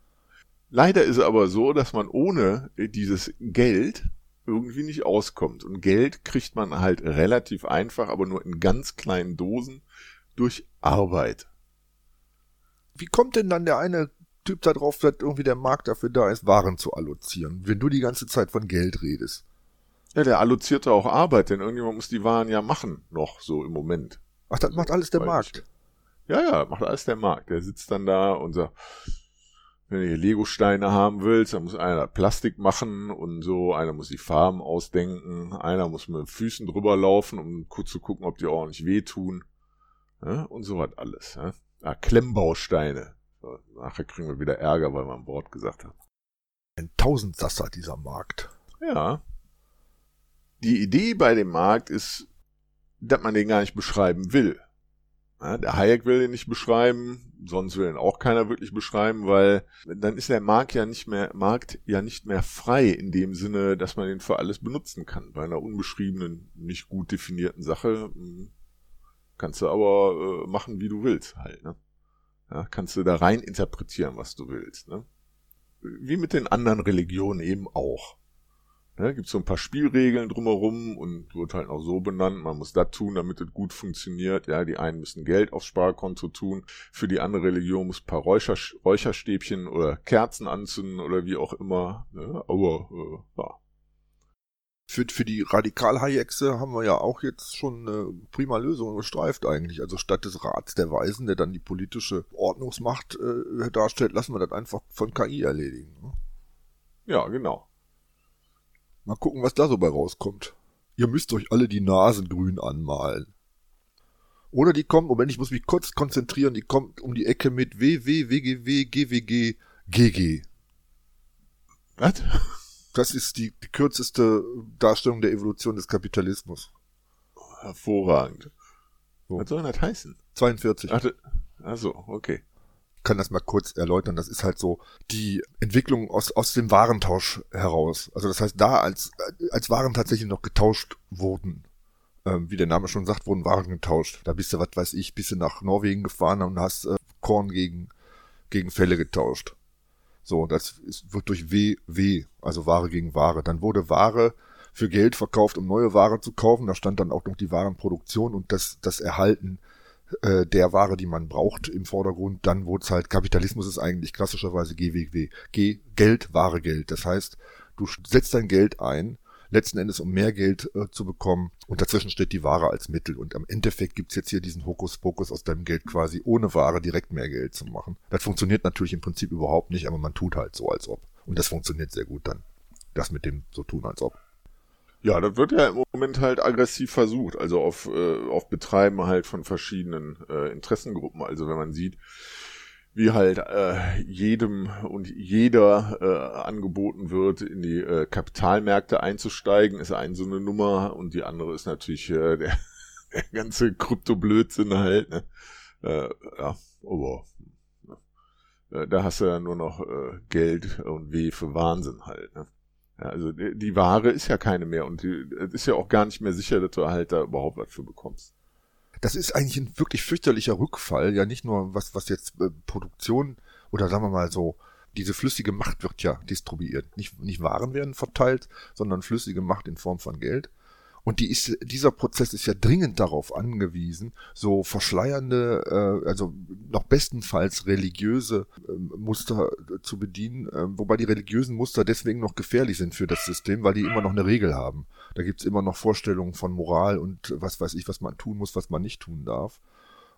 Leider ist es aber so, dass man ohne dieses Geld irgendwie nicht auskommt. Und Geld kriegt man halt relativ einfach, aber nur in ganz kleinen Dosen durch Arbeit. Wie kommt denn dann der eine Typ da drauf, dass irgendwie der Markt dafür da ist, Waren zu allozieren, wenn du die ganze Zeit von Geld redest. Ja, der alloziert auch Arbeit, denn irgendjemand muss die Waren ja machen, noch so im Moment. Ach, das macht alles der Weil Markt. Ich, ja, ja, macht alles der Markt. Der sitzt dann da und sagt, wenn du hier Lego-Steine haben willst, dann muss einer Plastik machen und so, einer muss die Farben ausdenken, einer muss mit den Füßen drüber laufen, um kurz zu gucken, ob die auch nicht wehtun. Ja, und so hat alles. Ja. Ah, Klemmbausteine. Nachher kriegen wir wieder Ärger, weil wir an Bord gesagt haben. Ein Tausendsasser, dieser Markt. Ja. Die Idee bei dem Markt ist, dass man den gar nicht beschreiben will. Ja, der Hayek will den nicht beschreiben, sonst will ihn auch keiner wirklich beschreiben, weil dann ist der Markt ja nicht mehr, Markt ja nicht mehr frei in dem Sinne, dass man ihn für alles benutzen kann. Bei einer unbeschriebenen, nicht gut definierten Sache hm, kannst du aber äh, machen, wie du willst halt. Ne? Ja, kannst du da rein interpretieren, was du willst. Ne? Wie mit den anderen Religionen eben auch. Ne, gibt so ein paar Spielregeln drumherum und wird halt auch so benannt, man muss das tun, damit es gut funktioniert. Ja, die einen müssen Geld aufs Sparkonto tun, für die andere Religion muss ein paar Räucher, Räucherstäbchen oder Kerzen anzünden oder wie auch immer. Ne? Aber äh, ja. Für, für die Radikal-Hayexe haben wir ja auch jetzt schon eine prima Lösung gestreift eigentlich. Also statt des Rats der Weisen, der dann die politische Ordnungsmacht äh, darstellt, lassen wir das einfach von KI erledigen. Ne? Ja, genau. Mal gucken, was da so bei rauskommt. Ihr müsst euch alle die Nasen grün anmalen. Oder die kommen, Moment, ich muss mich kurz konzentrieren, die kommt um die Ecke mit WW, WGW, GWG, GG. Was? Das ist die, die kürzeste Darstellung der Evolution des Kapitalismus. Hervorragend. So. Was soll das heißen? 42. Ach, also, okay kann das mal kurz erläutern. Das ist halt so die Entwicklung aus, aus dem Warentausch heraus. Also das heißt, da als, als Waren tatsächlich noch getauscht wurden, ähm, wie der Name schon sagt, wurden Waren getauscht. Da bist du, was weiß ich, bist du nach Norwegen gefahren und hast äh, Korn gegen, gegen Fälle getauscht. So, das ist, wird durch WW, also Ware gegen Ware. Dann wurde Ware für Geld verkauft, um neue Ware zu kaufen. Da stand dann auch noch die Warenproduktion und das, das Erhalten äh, der Ware, die man braucht, im Vordergrund. Dann wurde es halt, Kapitalismus ist eigentlich klassischerweise GWW. G, Geld, Ware, Geld. Das heißt, du setzt dein Geld ein, letzten Endes um mehr Geld äh, zu bekommen und dazwischen steht die Ware als Mittel. Und am Endeffekt gibt's jetzt hier diesen Hokuspokus aus deinem Geld quasi ohne Ware direkt mehr Geld zu machen. Das funktioniert natürlich im Prinzip überhaupt nicht, aber man tut halt so, als ob. Und das funktioniert sehr gut dann. Das mit dem so tun, als ob. Ja, das wird ja im Moment halt aggressiv versucht, also auf, äh, auf Betreiben halt von verschiedenen äh, Interessengruppen. Also wenn man sieht, wie halt äh, jedem und jeder äh, angeboten wird, in die äh, Kapitalmärkte einzusteigen, ist eine so eine Nummer und die andere ist natürlich äh, der, der ganze Krypto-Blödsinn halt. Ne? Äh, ja, aber äh, da hast du ja nur noch äh, Geld und Weh für Wahnsinn halt. Ne? Ja, also die, die, Ware ist ja keine mehr und es ist ja auch gar nicht mehr sicher, dass du halt da überhaupt was für bekommst. Das ist eigentlich ein wirklich fürchterlicher Rückfall, ja nicht nur was, was jetzt äh, Produktion oder sagen wir mal so, diese flüssige Macht wird ja distribuiert. Nicht, nicht Waren werden verteilt, sondern flüssige Macht in Form von Geld. Und die ist, dieser Prozess ist ja dringend darauf angewiesen, so verschleiernde, äh, also noch bestenfalls religiöse äh, Muster zu bedienen, äh, wobei die religiösen Muster deswegen noch gefährlich sind für das System, weil die immer noch eine Regel haben. Da gibt's immer noch Vorstellungen von Moral und was weiß ich, was man tun muss, was man nicht tun darf.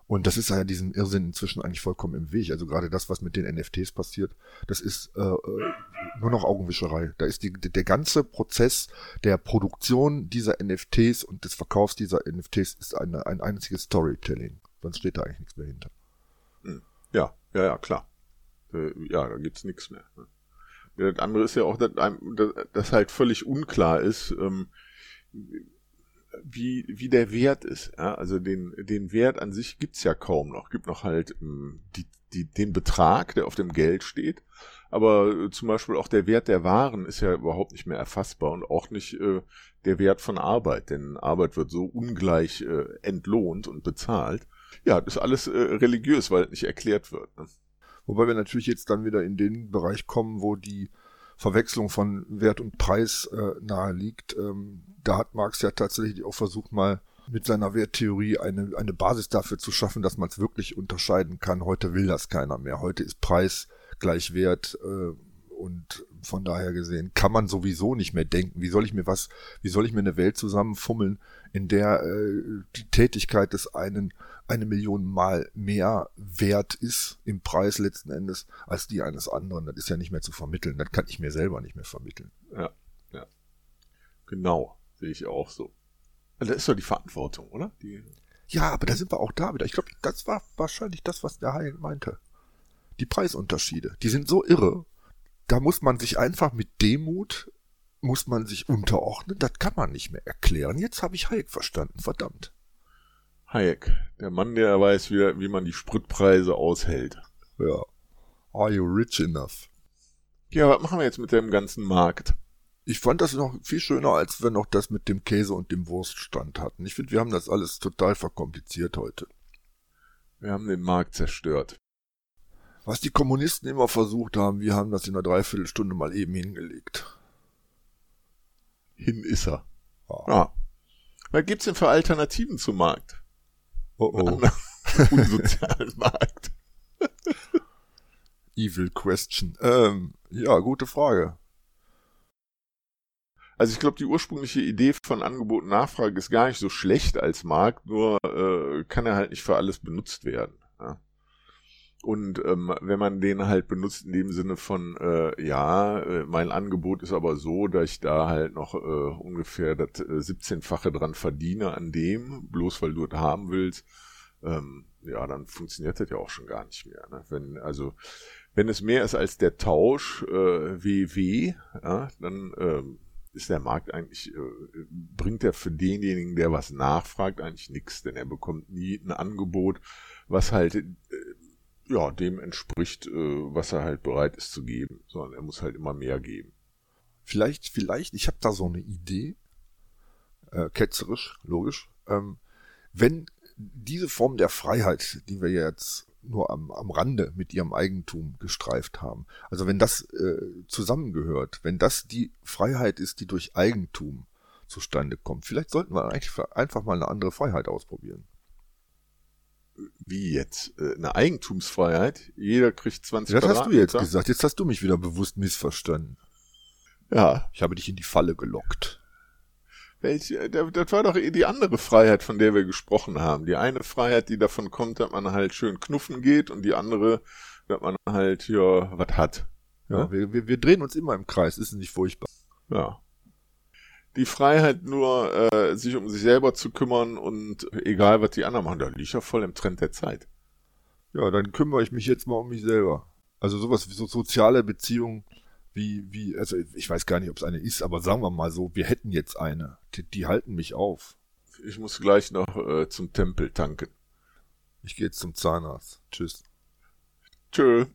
Und das ist ja diesem Irrsinn inzwischen eigentlich vollkommen im Weg. Also gerade das, was mit den NFTs passiert, das ist äh, äh, nur noch Augenwischerei. Da ist die, der ganze Prozess der Produktion dieser NFTs und des Verkaufs dieser NFTs ist eine, ein einziges Storytelling. Sonst steht da eigentlich nichts mehr hinter. Hm. Ja, ja, ja, klar. Äh, ja, da gibt's nichts mehr. Ne? Das andere ist ja auch, dass, dass halt völlig unklar ist, ähm, wie, wie der Wert ist. Ja? Also den, den Wert an sich gibt's ja kaum noch. Gibt noch halt ähm, die, die, den Betrag, der auf dem Geld steht. Aber äh, zum Beispiel auch der Wert der Waren ist ja überhaupt nicht mehr erfassbar und auch nicht äh, der Wert von Arbeit, denn Arbeit wird so ungleich äh, entlohnt und bezahlt. Ja, das ist alles äh, religiös, weil es nicht erklärt wird. Ne? Wobei wir natürlich jetzt dann wieder in den Bereich kommen, wo die Verwechslung von Wert und Preis äh, nahe liegt. Ähm, da hat Marx ja tatsächlich auch versucht, mal mit seiner Werttheorie eine, eine Basis dafür zu schaffen, dass man es wirklich unterscheiden kann. Heute will das keiner mehr. Heute ist Preis gleich Wert äh, und von daher gesehen kann man sowieso nicht mehr denken. Wie soll ich mir was, wie soll ich mir eine Welt zusammenfummeln, in der äh, die Tätigkeit des einen eine Million Mal mehr wert ist im Preis letzten Endes als die eines anderen. Das ist ja nicht mehr zu vermitteln. Das kann ich mir selber nicht mehr vermitteln. Ja, ja. Genau, sehe ich auch so. Also das ist doch die Verantwortung, oder? Die ja, aber da sind wir auch da wieder. Ich glaube, das war wahrscheinlich das, was der Heil meinte. Die Preisunterschiede, die sind so irre. Da muss man sich einfach mit Demut muss man sich unterordnen, das kann man nicht mehr erklären. Jetzt habe ich Hayek verstanden, verdammt. Hayek, der Mann, der weiß, wie, wie man die Spritpreise aushält. Ja. Are you rich enough? Ja, was machen wir jetzt mit dem ganzen Markt? Ich fand das noch viel schöner, als wir noch das mit dem Käse und dem Wurststand hatten. Ich finde, wir haben das alles total verkompliziert heute. Wir haben den Markt zerstört. Was die Kommunisten immer versucht haben, wir haben das in einer Dreiviertelstunde mal eben hingelegt. Hin ist er. Ja. ja. Was gibt's denn für Alternativen zum Markt? Oh oh. Unsozialen Markt. Evil question. Ähm, ja, gute Frage. Also ich glaube, die ursprüngliche Idee von Angebot und Nachfrage ist gar nicht so schlecht als Markt, nur äh, kann er halt nicht für alles benutzt werden. Ja. Und ähm, wenn man den halt benutzt in dem Sinne von, äh, ja, äh, mein Angebot ist aber so, dass ich da halt noch äh, ungefähr das äh, 17-fache dran verdiene an dem, bloß weil du es haben willst, ähm, ja, dann funktioniert das ja auch schon gar nicht mehr. Ne? Wenn, also, wenn es mehr ist als der Tausch äh, WW, ja, dann ähm, ist der Markt eigentlich, äh, bringt er für denjenigen, der was nachfragt, eigentlich nichts, denn er bekommt nie ein Angebot, was halt äh, ja dem entspricht, äh, was er halt bereit ist zu geben, sondern er muss halt immer mehr geben. Vielleicht, vielleicht, ich habe da so eine Idee, äh, ketzerisch, logisch, ähm, wenn diese Form der Freiheit, die wir jetzt nur am, am Rande mit ihrem Eigentum gestreift haben. Also wenn das äh, zusammengehört, wenn das die Freiheit ist, die durch Eigentum zustande kommt, vielleicht sollten wir einfach mal eine andere Freiheit ausprobieren. Wie jetzt? Äh, eine Eigentumsfreiheit? Jeder kriegt 20 Das hast du jetzt gesagt. Jetzt hast du mich wieder bewusst missverstanden. Ja. Ich habe dich in die Falle gelockt. Welche, das war doch eh die andere Freiheit, von der wir gesprochen haben. Die eine Freiheit, die davon kommt, dass man halt schön knuffen geht und die andere, dass man halt ja was hat. Ja, ja? Wir, wir, wir drehen uns immer im Kreis, ist nicht furchtbar. Ja. Die Freiheit nur, äh, sich um sich selber zu kümmern und egal was die anderen machen, da liegt ja voll im Trend der Zeit. Ja, dann kümmere ich mich jetzt mal um mich selber. Also sowas wie so soziale Beziehungen wie, wie, also ich weiß gar nicht, ob es eine ist, aber sagen wir mal so, wir hätten jetzt eine. Die, die halten mich auf. Ich muss gleich noch äh, zum Tempel tanken. Ich gehe jetzt zum Zahnarzt. Tschüss. Tschö.